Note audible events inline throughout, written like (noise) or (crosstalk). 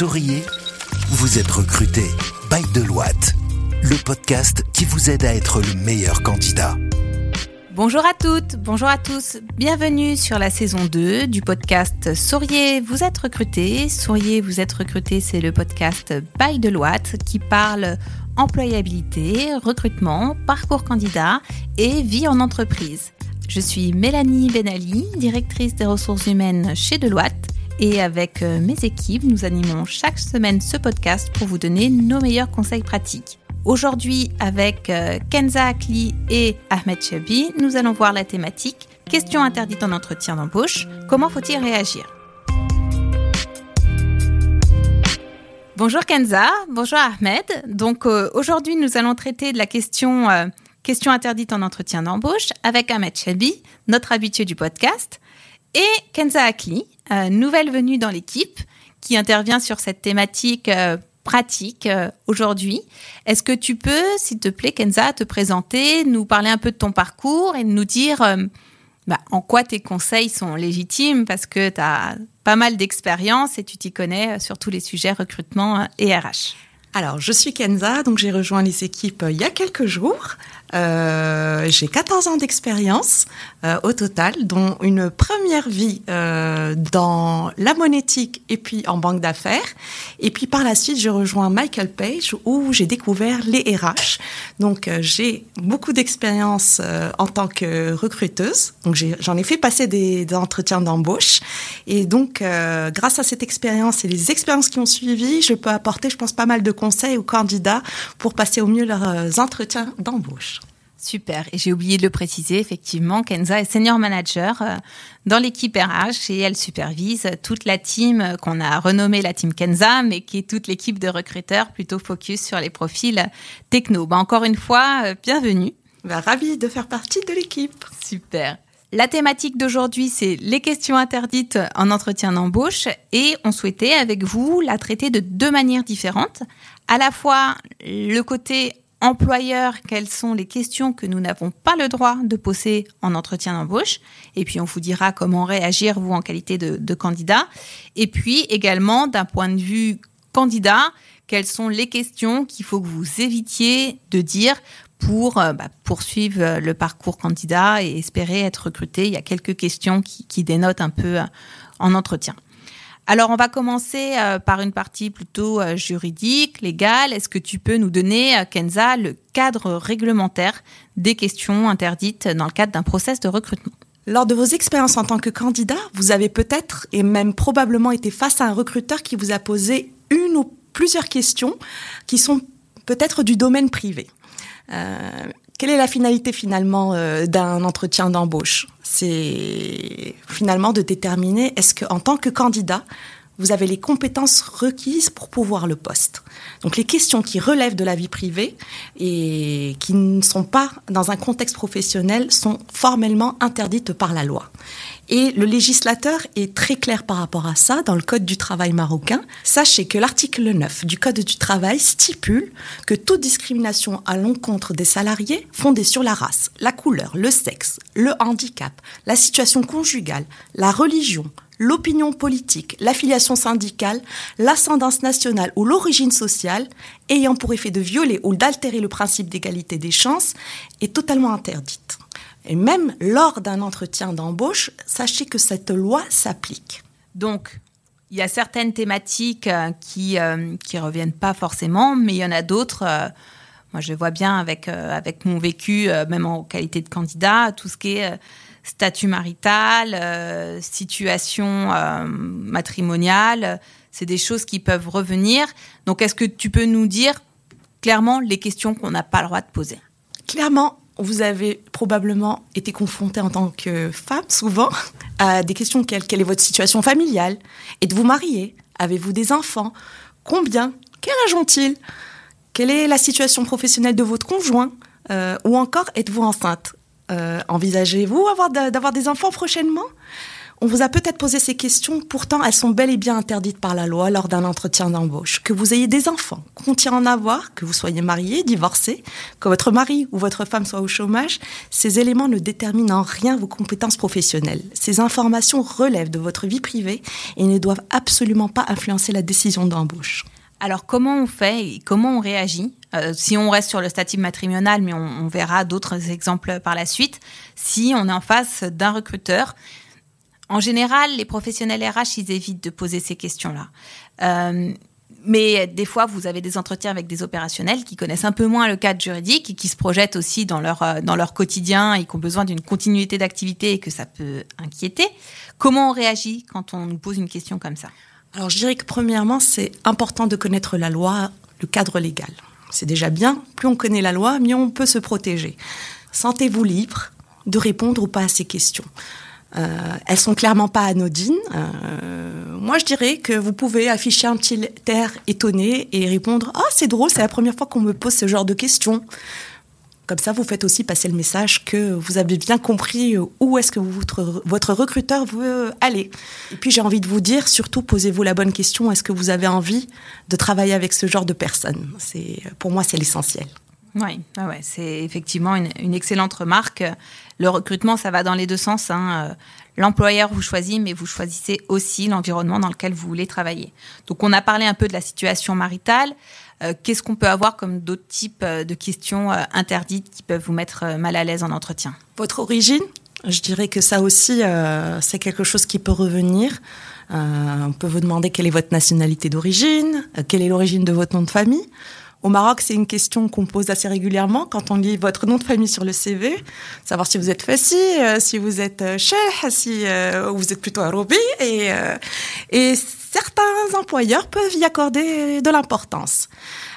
souriez Vous êtes recruté by Deloitte, le podcast qui vous aide à être le meilleur candidat. Bonjour à toutes, bonjour à tous, bienvenue sur la saison 2 du podcast Souriez, vous êtes recruté. Souriez, vous êtes recruté, c'est le podcast by Deloitte qui parle employabilité, recrutement, parcours candidat et vie en entreprise. Je suis Mélanie Benali, directrice des ressources humaines chez Deloitte et avec euh, mes équipes, nous animons chaque semaine ce podcast pour vous donner nos meilleurs conseils pratiques. Aujourd'hui, avec euh, Kenza Akli et Ahmed Chabi, nous allons voir la thématique Questions interdites en entretien d'embauche. Comment faut-il réagir? Bonjour Kenza, bonjour Ahmed. Donc euh, aujourd'hui, nous allons traiter de la question Questions interdites en entretien d'embauche avec Ahmed Chabi, notre habitué du podcast, et Kenza Akli, euh, nouvelle venue dans l'équipe, qui intervient sur cette thématique euh, pratique euh, aujourd'hui. Est-ce que tu peux, s'il te plaît, Kenza, te présenter, nous parler un peu de ton parcours et nous dire bah, en quoi tes conseils sont légitimes? Parce que tu as pas mal d'expérience et tu t'y connais sur tous les sujets recrutement et RH. Alors, je suis Kenza, donc j'ai rejoint les équipes il y a quelques jours. Euh, j'ai 14 ans d'expérience euh, au total, dont une première vie euh, dans la monétique et puis en banque d'affaires. Et puis par la suite, je rejoins Michael Page où j'ai découvert les RH. Donc j'ai beaucoup d'expérience en tant que recruteuse. Donc j'en ai, fait passer des, des entretiens d'embauche. Et donc grâce à cette expérience et les expériences qui ont suivi, je peux apporter, je pense, pas mal de conseils aux candidats pour passer au mieux leurs entretiens d'embauche. Super. Et j'ai oublié de le préciser, effectivement, Kenza est senior manager euh, dans l'équipe RH et elle supervise toute la team qu'on a renommée la team Kenza, mais qui est toute l'équipe de recruteurs plutôt focus sur les profils techno. Bah, encore une fois, euh, bienvenue. Bah, ravi de faire partie de l'équipe. Super. La thématique d'aujourd'hui, c'est les questions interdites en entretien d'embauche et on souhaitait avec vous la traiter de deux manières différentes. À la fois le côté employeur, quelles sont les questions que nous n'avons pas le droit de poser en entretien d'embauche. Et puis, on vous dira comment réagir, vous, en qualité de, candidat. Et puis, également, d'un point de vue candidat, quelles sont les questions qu'il faut que vous évitiez de dire pour euh, bah, poursuivre le parcours candidat et espérer être recruté. Il y a quelques questions qui, qui dénotent un peu euh, en entretien. Alors, on va commencer euh, par une partie plutôt euh, juridique, légale. Est-ce que tu peux nous donner, euh, Kenza, le cadre réglementaire des questions interdites dans le cadre d'un process de recrutement? Lors de vos expériences en tant que candidat, vous avez peut-être et même probablement été face à un recruteur qui vous a posé une ou plusieurs questions qui sont peut-être du domaine privé. Quelle est la finalité finalement euh, d'un entretien d'embauche? C'est finalement de déterminer est-ce qu'en tant que candidat, vous avez les compétences requises pour pouvoir le poste. Donc les questions qui relèvent de la vie privée et qui ne sont pas dans un contexte professionnel sont formellement interdites par la loi. Et le législateur est très clair par rapport à ça dans le Code du travail marocain. Sachez que l'article 9 du Code du travail stipule que toute discrimination à l'encontre des salariés fondée sur la race, la couleur, le sexe, le handicap, la situation conjugale, la religion, l'opinion politique, l'affiliation syndicale, l'ascendance nationale ou l'origine sociale, ayant pour effet de violer ou d'altérer le principe d'égalité des chances, est totalement interdite. Et même lors d'un entretien d'embauche, sachez que cette loi s'applique. Donc, il y a certaines thématiques euh, qui ne euh, reviennent pas forcément, mais il y en a d'autres. Euh, moi, je vois bien avec, avec mon vécu, même en qualité de candidat, tout ce qui est statut marital, situation matrimoniale, c'est des choses qui peuvent revenir. Donc, est-ce que tu peux nous dire clairement les questions qu'on n'a pas le droit de poser? Clairement, vous avez probablement été confronté en tant que femme, souvent, à des questions quelles quelle est votre situation familiale? Êtes-vous marié Avez-vous des enfants? Combien? Quel âge ont-ils? Quelle est la situation professionnelle de votre conjoint euh, Ou encore, êtes-vous enceinte euh, Envisagez-vous d'avoir des enfants prochainement? On vous a peut-être posé ces questions, pourtant elles sont bel et bien interdites par la loi lors d'un entretien d'embauche. Que vous ayez des enfants, qu'on tient en avoir, que vous soyez marié, divorcé, que votre mari ou votre femme soit au chômage, ces éléments ne déterminent en rien vos compétences professionnelles. Ces informations relèvent de votre vie privée et ne doivent absolument pas influencer la décision d'embauche. Alors comment on fait et comment on réagit? Euh, Si on reste sur le statut matrimonial, mais on, verra d'autres exemples par la suite, si on est en face d'un recruteur en général, les professionnels RH, ils évitent de poser ces questions-là. Euh, mais des fois, vous avez des entretiens avec des opérationnels qui connaissent un peu moins le cadre juridique et qui se projettent aussi dans leur, euh, dans leur quotidien et qui ont besoin d'une continuité d'activité et que ça peut inquiéter. Comment on réagit quand on nous pose une question comme ça? Alors, je dirais que premièrement, c'est important de connaître la loi, le cadre légal. C'est déjà bien. Plus on connaît la loi, mieux on peut se protéger. Sentez-vous libre de répondre ou pas à ces questions. Euh, elles sont clairement pas anodines. Euh, moi, je dirais que vous pouvez afficher un petit air étonné et répondre Ah, c'est drôle, c'est la première fois qu'on me pose ce genre de questions. Comme ça, vous faites aussi passer le message que vous avez bien compris où est-ce que votre, votre recruteur veut aller. Et puis, j'ai envie de vous dire, surtout, posez-vous la bonne question est-ce que vous avez envie de travailler avec ce genre de personnes? Pour moi, c'est l'essentiel. Oui, ah ouais, c'est effectivement une, excellente remarque. Le recrutement, ça va dans les deux sens. Hein. L'employeur vous choisit, mais vous choisissez aussi l'environnement dans lequel vous voulez travailler. Donc, on a parlé un peu de la situation maritale. Euh, Qu'est-ce qu'on peut avoir comme d'autres types euh, de questions euh, interdites qui peuvent vous mettre mal à l'aise en entretien? Votre origine? Je dirais que ça aussi, c'est quelque chose qui peut revenir. On peut vous demander quelle est votre nationalité d'origine, quelle est l'origine de votre nom de famille. Au Maroc, c'est une question qu'on pose assez régulièrement quand on lit votre nom de famille sur le CV, savoir si vous êtes Fassi, euh, si vous êtes euh, Cheikh, si euh, vous êtes plutôt Arobi. Et, euh, et certains employeurs peuvent y accorder de l'importance.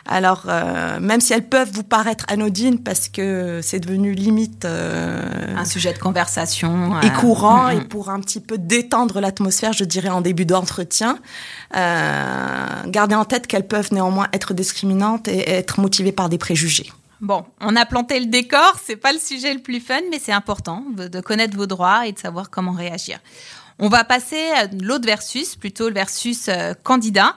Alors, euh, même si elles peuvent vous paraître anodines parce que c'est devenu limite euh, un sujet de conversation et courant, euh, et pour un petit peu détendre l'atmosphère, je dirais en début d'entretien, gardez en tête qu'elles peuvent néanmoins être discriminantes et être motivées par des préjugés. Bon, on a planté le décor, c'est pas le sujet le plus fun, mais c'est important de connaître vos droits et de savoir comment réagir. On va passer à l'autre versus, plutôt le versus euh, candidat.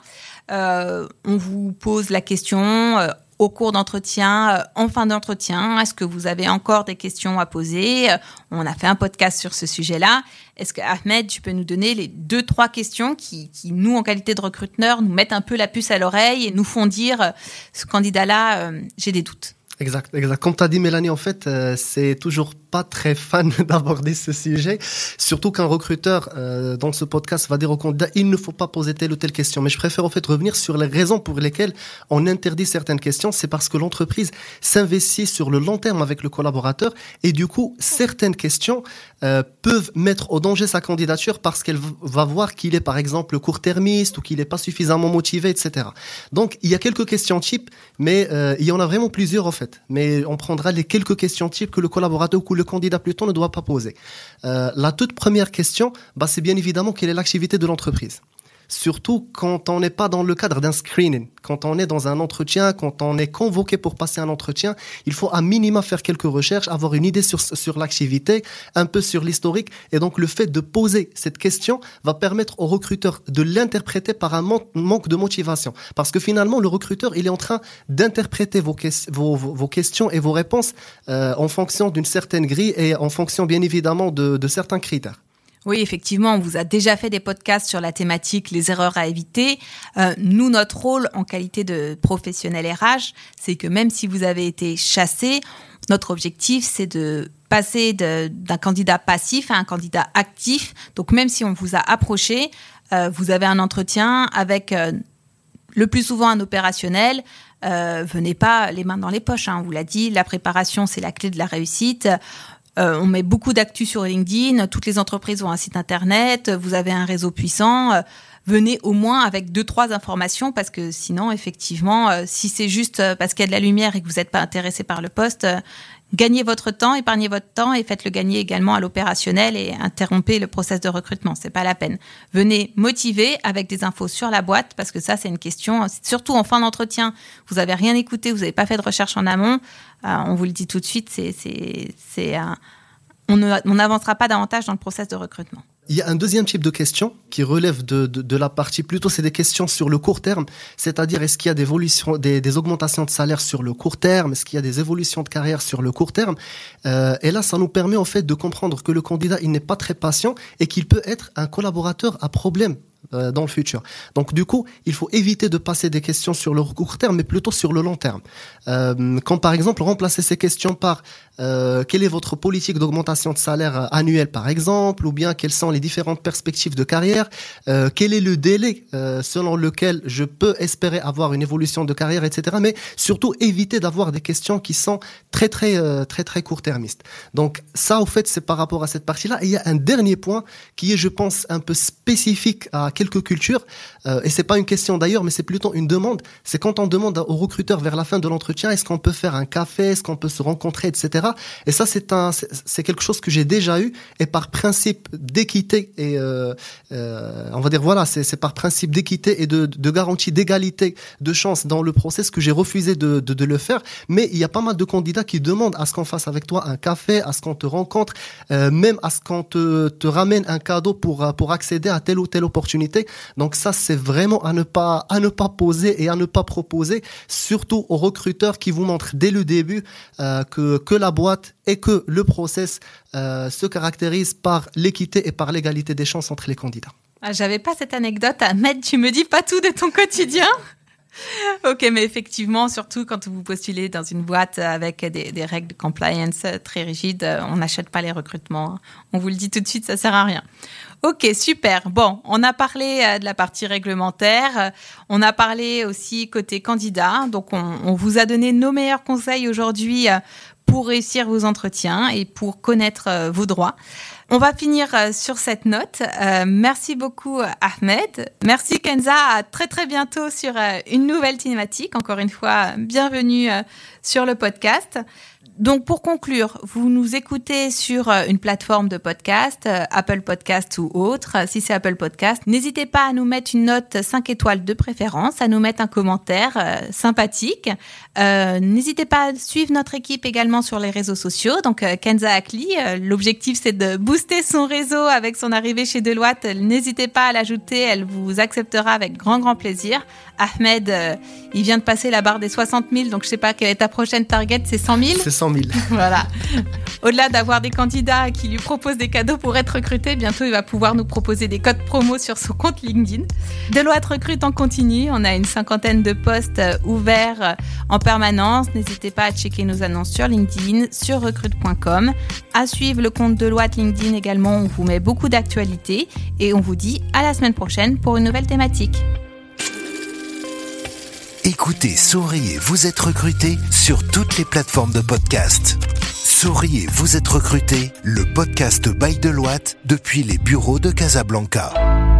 Euh, on vous pose la question euh, au cours d'entretien, en fin d'entretien, est-ce que vous avez encore des questions à poser? On a fait un podcast sur ce sujet-là. Est-ce que Ahmed, tu peux nous donner les deux, trois questions qui, nous, en qualité de recruteur, nous mettent un peu la puce à l'oreille et nous font dire, ce candidat-là, j'ai des doutes Exact, exact. Comme tu as dit, Mélanie, en fait, c'est toujours très fan (laughs) d'aborder ce sujet, surtout qu'un recruteur euh, dans ce podcast va dire au candidat il ne faut pas poser telle ou telle question. Mais je préfère en fait revenir sur les raisons pour lesquelles on interdit certaines questions. C'est parce que l'entreprise s'investit sur le long terme avec le collaborateur et du coup certaines questions euh, peuvent mettre au danger sa candidature parce qu'elle va voir qu'il est par exemple court-termiste ou qu'il n'est pas suffisamment motivé, etc. Donc il y a quelques questions types, mais euh, il y en a vraiment plusieurs en fait. Mais on prendra les quelques questions types que le collaborateur ou le candidat plutôt ne doit pas poser. Euh, la toute première question, bah, c'est bien évidemment quelle est l'activité de l'entreprise surtout quand on n'est pas dans le cadre d'un screening, quand on est dans un entretien, quand on est convoqué pour passer un entretien, il faut à minima faire quelques recherches, avoir une idée sur, sur l'activité, un peu sur l'historique, et donc le fait de poser cette question va permettre au recruteur de l'interpréter par un manque de motivation, parce que finalement le recruteur il est en train d'interpréter vos, questions et vos réponses euh, en fonction d'une certaine grille et en fonction bien évidemment de, de certains critères. Oui, effectivement, on vous a déjà fait des podcasts sur la thématique les erreurs à éviter. Euh, nous, notre rôle en qualité de professionnel RH, c'est que même si vous avez été chassé, notre objectif, c'est de passer d'un candidat passif à un candidat actif. Donc, même si on vous a approché, euh, vous avez un entretien avec euh, le plus souvent un opérationnel. Venez pas les mains dans les poches. Hein, on vous l'a dit, la préparation, c'est la clé de la réussite. Euh, on met beaucoup d'actu sur LinkedIn. Toutes les entreprises ont un site internet. Vous avez un réseau puissant. Euh, venez au moins avec deux trois informations parce que sinon, effectivement, euh, si c'est juste parce qu'il y a de la lumière et que vous n'êtes pas intéressé par le poste, gagnez votre temps, épargnez votre temps et faites-le gagner également à l'opérationnel et interrompez le process de recrutement. C'est pas la peine. Venez motiver avec des infos sur la boîte parce que ça, c'est une question, surtout en fin d'entretien. Vous avez rien écouté, vous n'avez pas fait de recherche en amont. Euh, on vous le dit tout de suite, c'est, c'est, on n'avancera pas davantage dans le process de recrutement. Il y a un deuxième type de questions qui relève de, de, la partie plutôt, c'est des questions sur le court terme, c'est-à-dire est-ce qu'il y a des, évolutions, des, des, augmentations de salaire sur le court terme, est-ce qu'il y a des évolutions de carrière sur le court terme? Euh, et là, ça nous permet en fait de comprendre que le candidat, il n'est pas très patient et qu'il peut être un collaborateur à problème euh, dans le futur. Donc du coup, il faut éviter de passer des questions sur le court terme, mais plutôt sur le long terme. Euh, quand par exemple remplacer ces questions par euh, quelle est votre politique d'augmentation de salaire annuel par exemple, ou bien quelles sont les différentes perspectives de carrière, euh, quel est le délai euh, selon lequel je peux espérer avoir une évolution de carrière, etc. Mais surtout éviter d'avoir des questions qui sont très très euh, très très court-termistes. Donc ça, au fait, c'est par rapport à cette partie-là. Et il y a un dernier point qui est, je pense, un peu spécifique à quelques cultures, euh, et c'est pas une question d'ailleurs, mais c'est plutôt une demande. C'est quand on demande aux recruteurs vers la fin de l'entretien, est-ce qu'on peut faire un café, est-ce qu'on peut se rencontrer, etc. Et ça, c'est un, c'est quelque chose que j'ai déjà eu, et par principe d'équité et euh, euh, on va dire voilà, c'est par principe d'équité et de, garantie d'égalité de chance dans le process que j'ai refusé de, le faire. Mais il y a pas mal de candidats qui demandent à ce qu'on fasse avec toi un café, à ce qu'on te rencontre, euh, même à ce qu'on te, te ramène un cadeau pour pour accéder à telle ou telle opportunité. Donc ça, c'est vraiment à ne pas à ne pas poser et à ne pas proposer, surtout aux recruteurs qui vous montrent dès le début que que la boîte et que le process euh, se caractérise par l'équité et par l'égalité des chances entre les candidats. Ah, J'avais pas cette anecdote mettre. Tu me dis pas tout de ton quotidien? Ok, mais effectivement, surtout quand vous postulez dans une boîte avec des, règles de compliance très rigides, on n'achète pas les recrutements. On vous le dit tout de suite, ça sert à rien. Ok, super. Bon, on a parlé euh, de la partie réglementaire, on a parlé aussi côté candidat. Donc, on, on vous a donné nos meilleurs conseils aujourd'hui euh, pour réussir vos entretiens et pour connaître euh, vos droits. On va finir sur cette note. Euh, merci beaucoup Ahmed. Merci Kenza. À très très bientôt sur une nouvelle thématique. Encore une fois, bienvenue sur le podcast. Donc pour conclure, vous nous écoutez sur une plateforme de podcast, Apple Podcast ou autre. Si c'est Apple Podcast, n'hésitez pas à nous mettre une note 5 étoiles de préférence, à nous mettre un commentaire euh, sympathique. Euh, n'hésitez pas à suivre notre équipe également sur les réseaux sociaux. Donc euh, Kenza Akli, l'objectif c'est de booster son réseau avec son arrivée chez Deloitte. N'hésitez pas à l'ajouter, elle vous acceptera avec grand grand plaisir. Ahmed, il vient de passer la barre des 60 000, donc je sais pas quelle est ta prochaine target, c'est 100 000 C'est 100 000. (laughs) Voilà. Au-delà d'avoir des candidats qui lui proposent des cadeaux pour être recruté, bientôt il va pouvoir nous proposer des codes promo sur son compte LinkedIn. Deloitte recrute en continu. On a une cinquantaine de postes ouverts en permanence. N'hésitez pas à checker nos annonces sur LinkedIn, sur recrute.com. À suivre le compte Deloitte LinkedIn également. On vous met beaucoup d'actualités et on vous dit à la semaine prochaine pour une nouvelle thématique. Écoutez, souriez, vous êtes recruté sur toutes les plateformes de podcast. Souriez, vous êtes recruté, le podcast by Deloitte depuis les bureaux de Casablanca.